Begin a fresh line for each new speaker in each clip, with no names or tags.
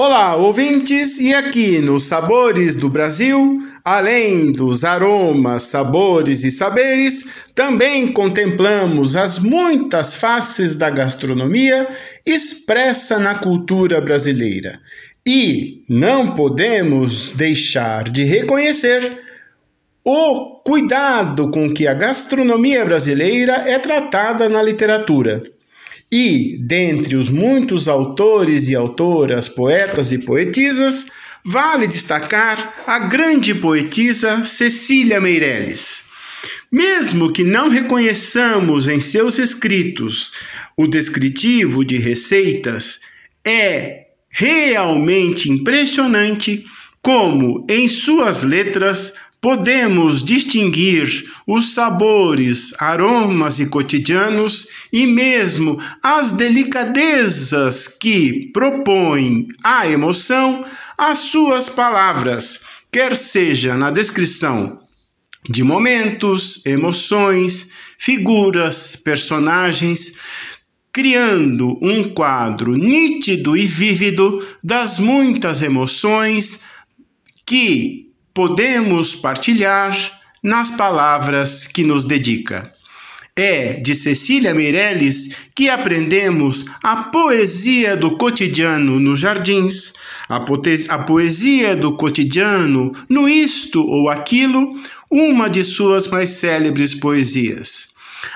Olá, ouvintes, e aqui nos Sabores do Brasil, além dos aromas, sabores e saberes, também contemplamos as muitas faces da gastronomia expressa na cultura brasileira. E não podemos deixar de reconhecer o cuidado com que a gastronomia brasileira é tratada na literatura. E, dentre os muitos autores e autoras, poetas e poetisas, vale destacar a grande poetisa Cecília Meirelles. Mesmo que não reconheçamos em seus escritos o descritivo de receitas, é realmente impressionante como, em suas letras, podemos distinguir os sabores, aromas e cotidianos e mesmo as delicadezas que propõem a emoção às suas palavras, quer seja na descrição de momentos, emoções, figuras, personagens, criando um quadro nítido e vívido das muitas emoções que podemos partilhar nas palavras que nos dedica. É de Cecília Meirelles que aprendemos a poesia do cotidiano nos jardins, a, a poesia do cotidiano no isto ou aquilo, uma de suas mais célebres poesias.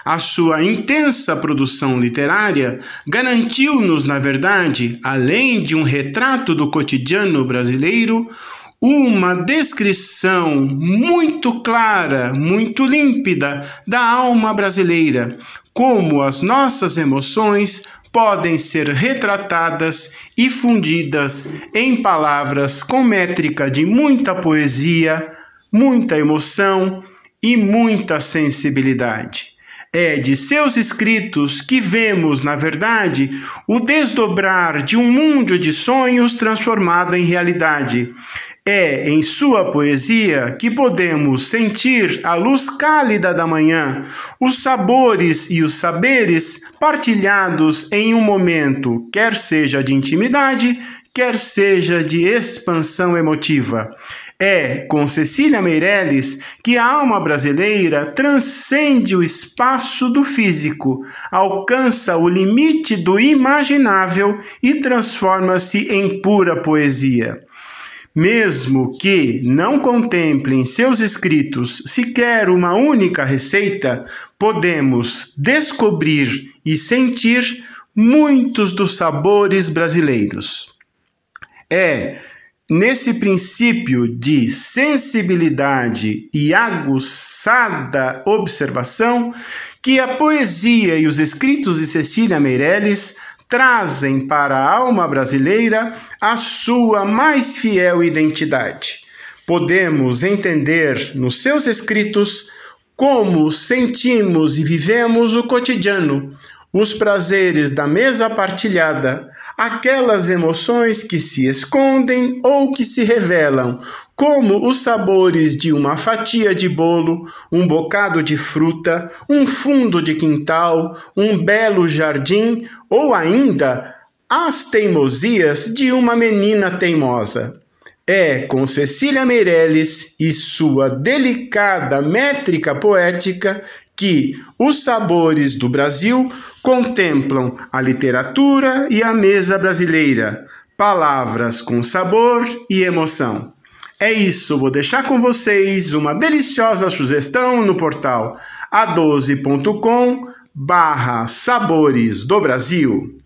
A sua intensa produção literária garantiu-nos, na verdade, além de um retrato do cotidiano brasileiro, uma descrição muito clara, muito límpida da alma brasileira, como as nossas emoções podem ser retratadas e fundidas em palavras com métrica de muita poesia, muita emoção e muita sensibilidade. É de seus escritos que vemos, na verdade, o desdobrar de um mundo de sonhos transformado em realidade. É em sua poesia que podemos sentir a luz cálida da manhã, os sabores e os saberes partilhados em um momento, quer seja de intimidade, quer seja de expansão emotiva. É com Cecília Meirelles que a alma brasileira transcende o espaço do físico, alcança o limite do imaginável e transforma-se em pura poesia. Mesmo que não contemple em seus escritos sequer uma única receita, podemos descobrir e sentir muitos dos sabores brasileiros. É nesse princípio de sensibilidade e aguçada observação que a poesia e os escritos de Cecília Meirelles trazem para a alma brasileira a sua mais fiel identidade. Podemos entender nos seus escritos como sentimos e vivemos o cotidiano, os prazeres da mesa partilhada, aquelas emoções que se escondem ou que se revelam, como os sabores de uma fatia de bolo, um bocado de fruta, um fundo de quintal, um belo jardim ou ainda as teimosias de uma menina teimosa. É com Cecília Meirelles e sua delicada métrica poética que os sabores do Brasil contemplam a literatura e a mesa brasileira, palavras com sabor e emoção. É isso, vou deixar com vocês uma deliciosa sugestão no portal a12.com barra Sabores do Brasil.